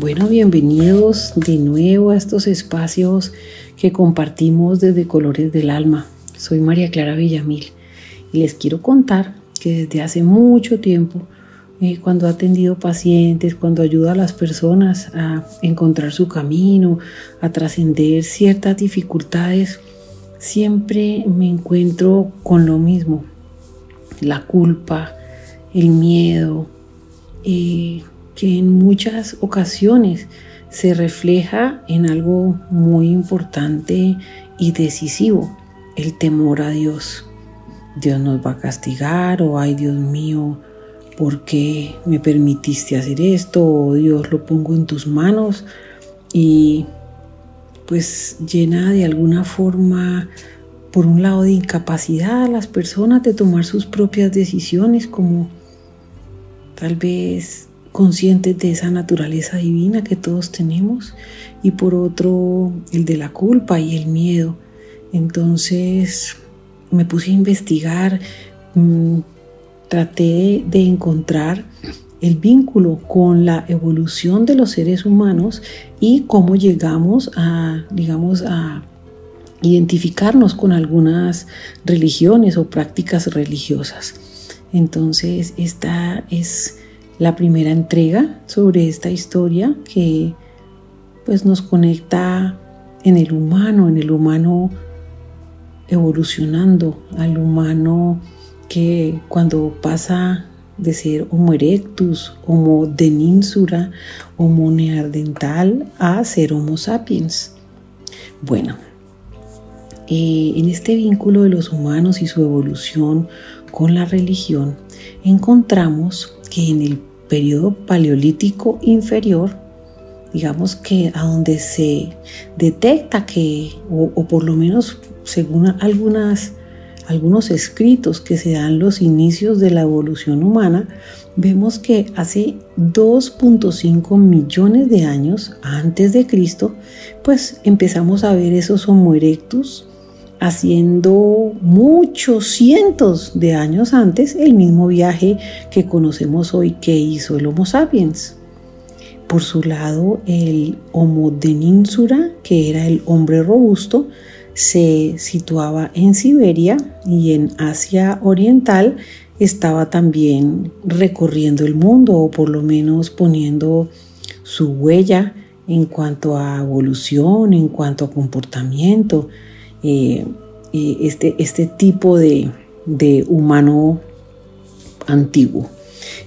Bueno, bienvenidos de nuevo a estos espacios que compartimos desde Colores del Alma. Soy María Clara Villamil y les quiero contar que desde hace mucho tiempo, eh, cuando ha atendido pacientes, cuando ayuda a las personas a encontrar su camino, a trascender ciertas dificultades, siempre me encuentro con lo mismo, la culpa, el miedo, eh, que en muchas ocasiones se refleja en algo muy importante y decisivo, el temor a Dios. Dios nos va a castigar o ay Dios mío, ¿por qué me permitiste hacer esto? O Dios lo pongo en tus manos y pues llena de alguna forma por un lado de incapacidad a las personas de tomar sus propias decisiones como tal vez conscientes de esa naturaleza divina que todos tenemos y por otro el de la culpa y el miedo. Entonces me puse a investigar, mm, traté de encontrar el vínculo con la evolución de los seres humanos y cómo llegamos a, digamos, a identificarnos con algunas religiones o prácticas religiosas. Entonces, esta es la primera entrega sobre esta historia que pues nos conecta en el humano, en el humano evolucionando, al humano que cuando pasa de ser Homo erectus, Homo deninsura, Homo neandertal a ser Homo sapiens. Bueno, eh, en este vínculo de los humanos y su evolución con la religión, encontramos que en el periodo paleolítico inferior, digamos que a donde se detecta que, o, por lo menos según algunas, algunos escritos que se dan los inicios de la evolución humana, vemos que hace 2.5 millones de años antes de Cristo, pues empezamos a ver esos Homo erectus, haciendo muchos cientos de años antes el mismo viaje que conocemos hoy que hizo el Homo sapiens. Por su lado, el Homo deninsura, que era el hombre robusto, se situaba en Siberia y en Asia Oriental estaba también recorriendo el mundo o por lo menos poniendo su huella en cuanto a evolución, en cuanto a comportamiento, este, este tipo de, humano antiguo.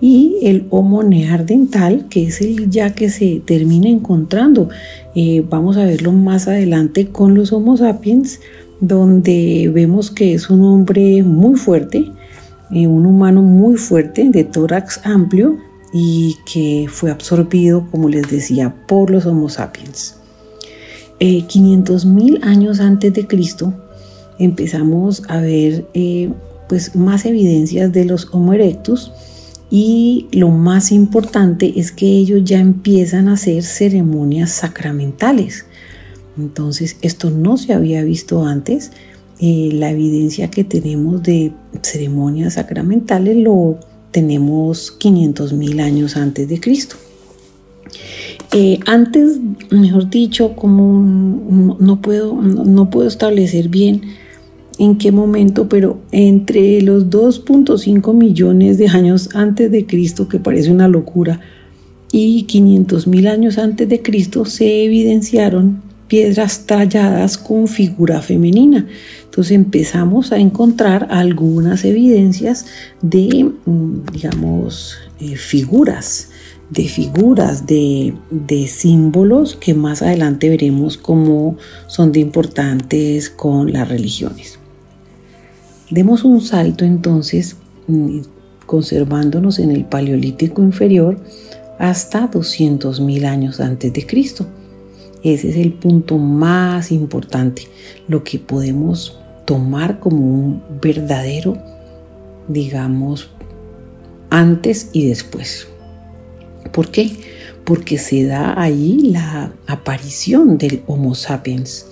Y el Homo neandertal, que es el ya que se termina encontrando. Eh, vamos a verlo más adelante con los Homo sapiens, donde vemos que es un hombre muy fuerte, eh, un humano muy fuerte, de tórax amplio y que fue absorbido, como les decía, por los Homo sapiens. 500 eh, mil años antes de Cristo empezamos a ver eh, pues más evidencias de los Homo erectus y lo más importante es que ellos ya empiezan a hacer ceremonias sacramentales. Entonces esto no se había visto antes. Eh, la evidencia que tenemos de ceremonias sacramentales lo tenemos 500 mil años antes de Cristo. Eh, antes, mejor dicho, como no, puedo, no puedo establecer bien en qué momento, pero entre los 2.5 millones de años antes de Cristo, que parece una locura, y 500 mil años antes de Cristo se evidenciaron piedras talladas con figura femenina. Entonces empezamos a encontrar algunas evidencias de, mm, digamos, eh, figuras de figuras, de, símbolos que más adelante veremos cómo son de importantes con las religiones. Demos un salto entonces, mm, conservándonos en el Paleolítico inferior hasta 200.000 años antes de Cristo. Ese es el punto más importante, lo que podemos tomar como un verdadero, digamos, antes y después. ¿Por qué? Porque se da ahí la aparición del Homo sapiens.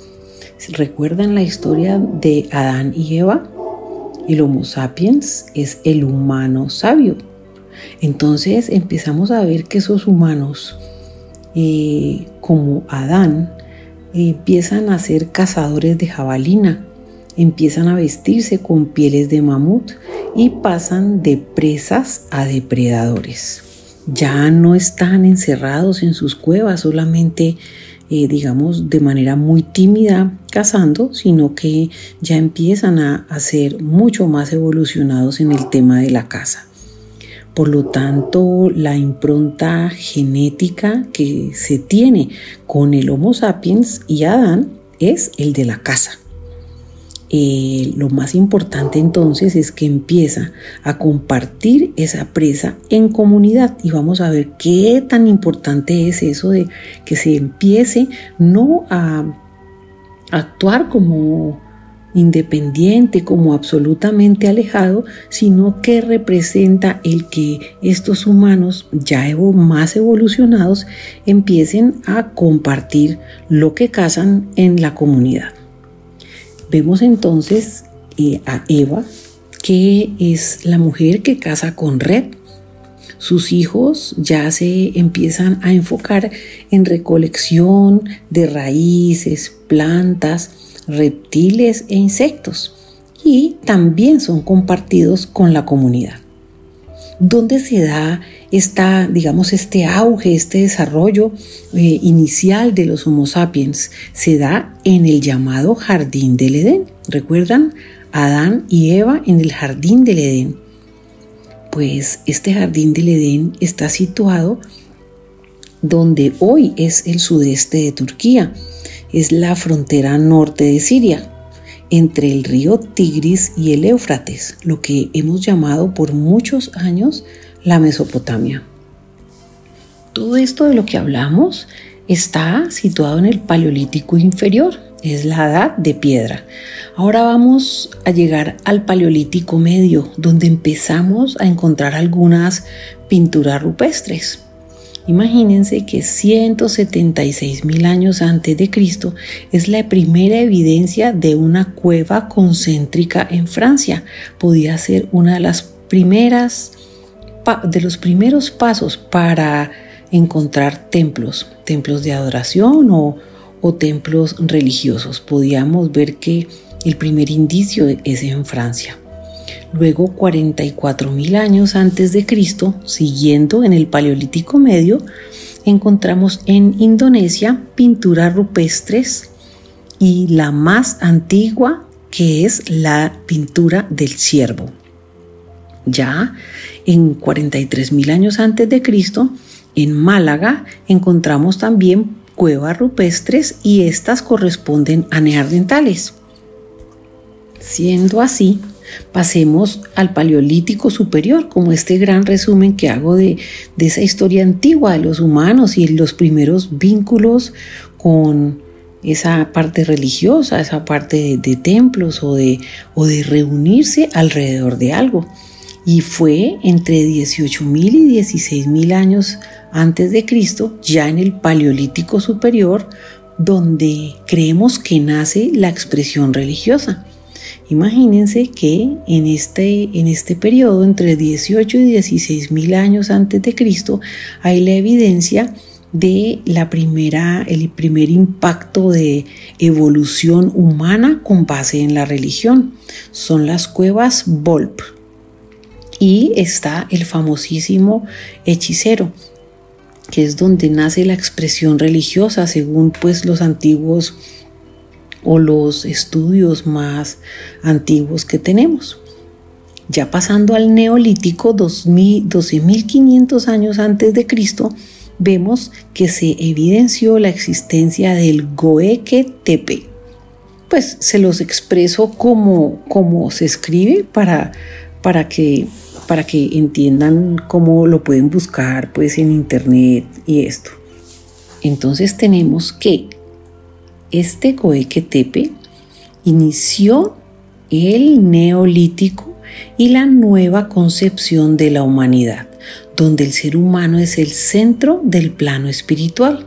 ¿Recuerdan la historia de Adán y Eva? El Homo sapiens es el humano sabio. Entonces empezamos a ver que esos humanos, eh, como Adán, empiezan a ser cazadores de jabalina, empiezan a vestirse con pieles de mamut y pasan de presas a depredadores. Ya no están encerrados en sus cuevas, solamente eh, digamos de manera muy tímida cazando, sino que ya empiezan a, a ser mucho más evolucionados en el tema de la caza. Por lo tanto, la impronta genética que se tiene con el Homo sapiens y Adán es el de la caza. Eh, lo más importante entonces es que empieza a compartir esa presa en comunidad y vamos a ver qué tan importante es eso de que se empiece no a actuar como independiente, como absolutamente alejado, sino que representa el que estos humanos ya más evolucionados empiecen a compartir lo que cazan en la comunidad. Vemos entonces eh, a Eva, que es la mujer que casa con Red. Sus hijos ya se empiezan a enfocar en recolección de raíces, plantas, reptiles e insectos y también son compartidos con la comunidad. ¿Dónde se da esta, digamos, este auge, este desarrollo eh, inicial de los Homo sapiens se da en el llamado jardín del Edén. ¿Recuerdan? Adán y Eva en el jardín del Edén. Pues este jardín del Edén está situado donde hoy es el sudeste de Turquía. Es la frontera norte de Siria, entre el río Tigris y el Éufrates, lo que hemos llamado por muchos años la Mesopotamia. Todo esto de lo que hablamos está situado en el Paleolítico inferior, es la edad de piedra. Ahora vamos a llegar al Paleolítico medio, donde empezamos a encontrar algunas pinturas rupestres. Imagínense que 176 mil años antes de Cristo es la primera evidencia de una cueva concéntrica en Francia. Podía ser una de las primeras de los primeros pasos para encontrar templos, templos de adoración o, o templos religiosos. Podíamos ver que el primer indicio es en Francia. Luego, 44 mil años antes de Cristo, siguiendo en el Paleolítico Medio, encontramos en Indonesia pinturas rupestres y la más antigua que es la pintura del ciervo. Ya en 43 mil años antes de Cristo, en Málaga encontramos también cuevas rupestres y estas corresponden a neandertales. Siendo así, pasemos al Paleolítico Superior, como este gran resumen que hago de, esa historia antigua de los humanos y los primeros vínculos con esa parte religiosa, esa parte de, templos o de, o de reunirse alrededor de algo y fue entre 18.000 y 16.000 años antes de Cristo, ya en el Paleolítico Superior, donde creemos que nace la expresión religiosa. Imagínense que en este, en este periodo, entre 18 y 16 mil años antes de Cristo, hay la evidencia de la primera, el primer impacto de evolución humana con base en la religión. Son las cuevas Volp, y está el famosísimo hechicero, que es donde nace la expresión religiosa según pues los antiguos o los estudios más antiguos que tenemos. Ya pasando al neolítico 12.500 años antes de Cristo, vemos que se evidenció la existencia del Goeke Tepe. Pues se los expreso como, se escribe para, para que para que entiendan cómo lo pueden buscar pues en internet y esto. Entonces tenemos que este Tepe inició el neolítico y la nueva concepción de la humanidad, donde el ser humano es el centro del plano espiritual.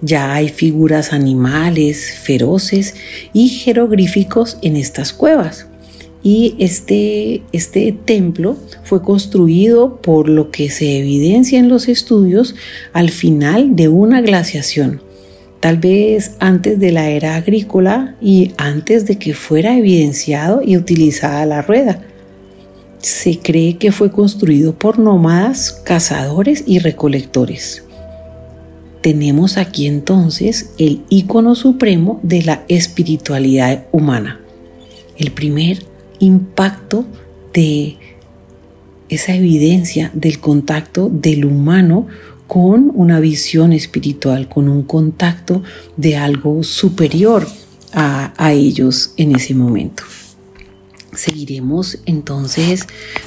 Ya hay figuras animales, feroces y jeroglíficos en estas cuevas. Y este, este templo fue construido por lo que se evidencia en los estudios al final de una glaciación, tal vez antes de la era agrícola y antes de que fuera evidenciado y utilizada la rueda. Se cree que fue construido por nómadas, cazadores y recolectores. Tenemos aquí entonces el icono supremo de la espiritualidad humana, el primer impacto de esa evidencia del contacto del humano con una visión espiritual, con un contacto de algo superior a, ellos en ese momento. Seguiremos entonces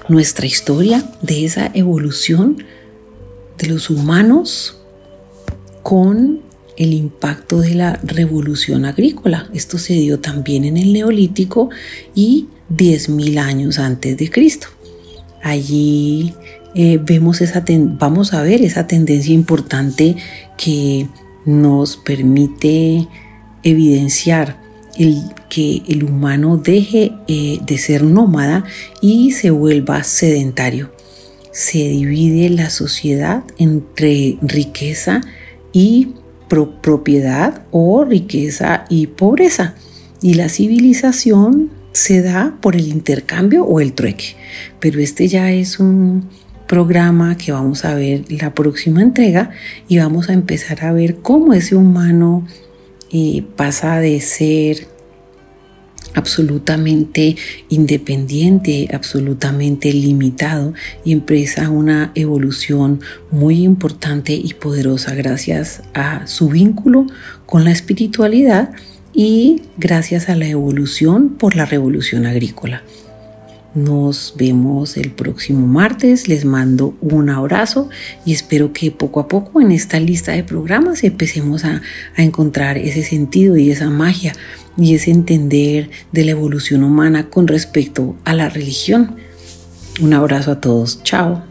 nuestra historia de esa evolución de los humanos con el impacto de la revolución agrícola. Esto se dio también en el neolítico y 10.000 años antes de Cristo. Allí eh, vemos esa vamos a ver esa tendencia importante que nos permite evidenciar el, que el humano deje eh, de ser nómada y se vuelva sedentario. Se divide la sociedad entre riqueza y propiedad o riqueza y pobreza. Y la civilización se da por el intercambio o el trueque. Pero este ya es un programa que vamos a ver la próxima entrega y vamos a empezar a ver cómo ese humano eh, pasa de ser absolutamente independiente, absolutamente limitado y empieza una evolución muy importante y poderosa gracias a su vínculo con la espiritualidad y gracias a la evolución por la revolución agrícola. Nos vemos el próximo martes, les mando un abrazo y espero que poco a poco en esta lista de programas empecemos a, encontrar ese sentido y esa magia y ese entender de la evolución humana con respecto a la religión. Un abrazo a todos, chao.